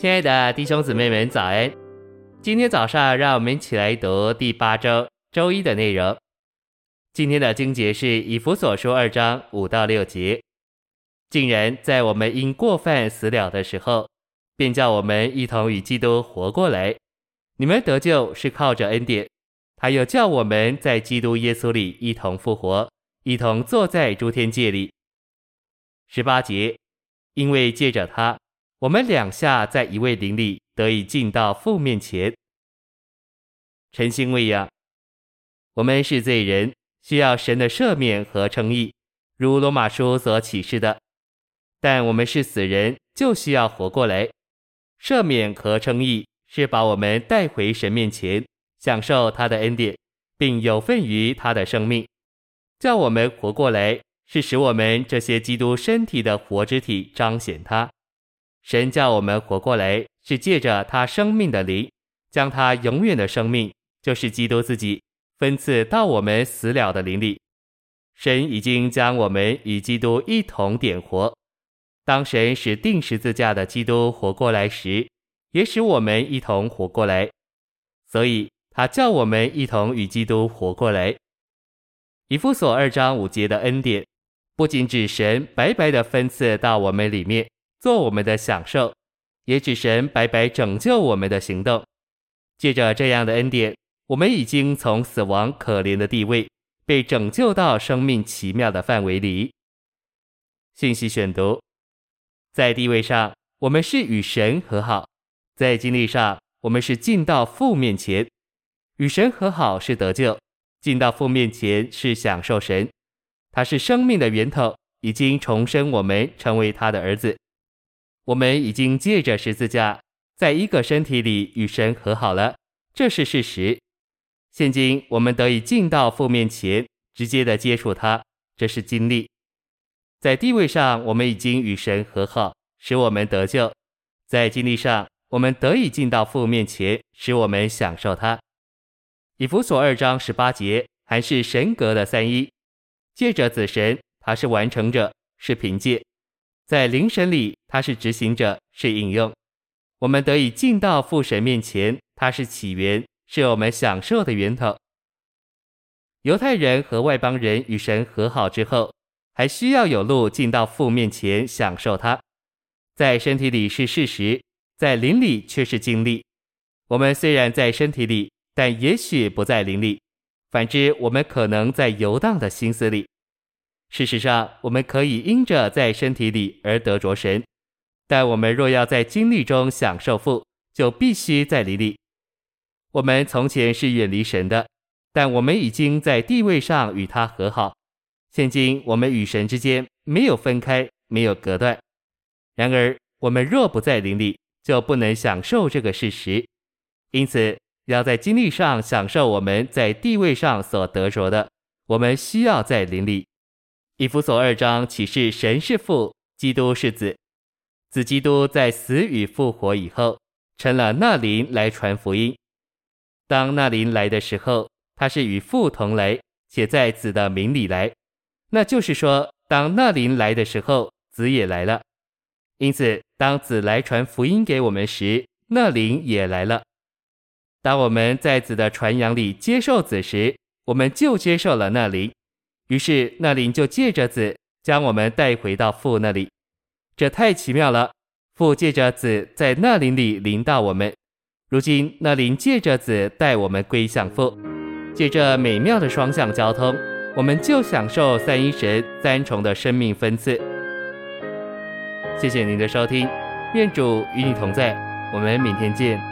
亲爱的弟兄姊妹们，早安！今天早上，让我们一起来读第八周周一的内容。今天的经节是以弗所书二章五到六节。竟然在我们因过犯死了的时候，便叫我们一同与基督活过来。你们得救是靠着恩典，他又叫我们在基督耶稣里一同复活，一同坐在诸天界里。十八节，因为借着他。我们两下在一位灵里得以进到父面前，诚心喂养。我们是罪人，需要神的赦免和称义，如罗马书所启示的。但我们是死人，就需要活过来。赦免和称义是把我们带回神面前，享受他的恩典，并有份于他的生命。叫我们活过来，是使我们这些基督身体的活肢体彰显他。神叫我们活过来，是借着他生命的灵，将他永远的生命，就是基督自己，分赐到我们死了的灵里。神已经将我们与基督一同点活。当神使钉十字架的基督活过来时，也使我们一同活过来。所以，他叫我们一同与基督活过来。以弗所二章五节的恩典，不仅指神白白的分赐到我们里面。做我们的享受，也指神白白拯救我们的行动。借着这样的恩典，我们已经从死亡可怜的地位，被拯救到生命奇妙的范围里。信息选读：在地位上，我们是与神和好；在经历上，我们是进到父面前。与神和好是得救，进到父面前是享受神。他是生命的源头，已经重生我们，成为他的儿子。我们已经借着十字架，在一个身体里与神和好了，这是事实。现今我们得以进到父面前，直接的接触他，这是经历。在地位上，我们已经与神和好，使我们得救；在经历上，我们得以进到父面前，使我们享受他。以弗所二章十八节，还是神格的三一，借着子神，他是完成者，是凭借。在灵神里，他是执行者，是应用。我们得以进到父神面前，他是起源，是我们享受的源头。犹太人和外邦人与神和好之后，还需要有路进到父面前享受他。在身体里是事实，在灵里却是经历。我们虽然在身体里，但也许不在灵里。反之，我们可能在游荡的心思里。事实上，我们可以因着在身体里而得着神，但我们若要在经历中享受父，就必须在灵里。我们从前是远离神的，但我们已经在地位上与他和好。现今我们与神之间没有分开，没有隔断。然而，我们若不在灵里，就不能享受这个事实。因此，要在经历上享受我们在地位上所得着的，我们需要在灵里。以弗所二章启示神是父，基督是子，子基督在死与复活以后，成了那灵来传福音。当那灵来的时候，他是与父同来，且在子的名里来。那就是说，当那灵来的时候，子也来了。因此，当子来传福音给我们时，那灵也来了。当我们在子的传扬里接受子时，我们就接受了那灵。于是那灵就借着子将我们带回到父那里，这太奇妙了。父借着子在那灵里临到我们，如今那灵借着子带我们归向父，借着美妙的双向交通，我们就享受三一神三重的生命分赐。谢谢您的收听，愿主与你同在，我们明天见。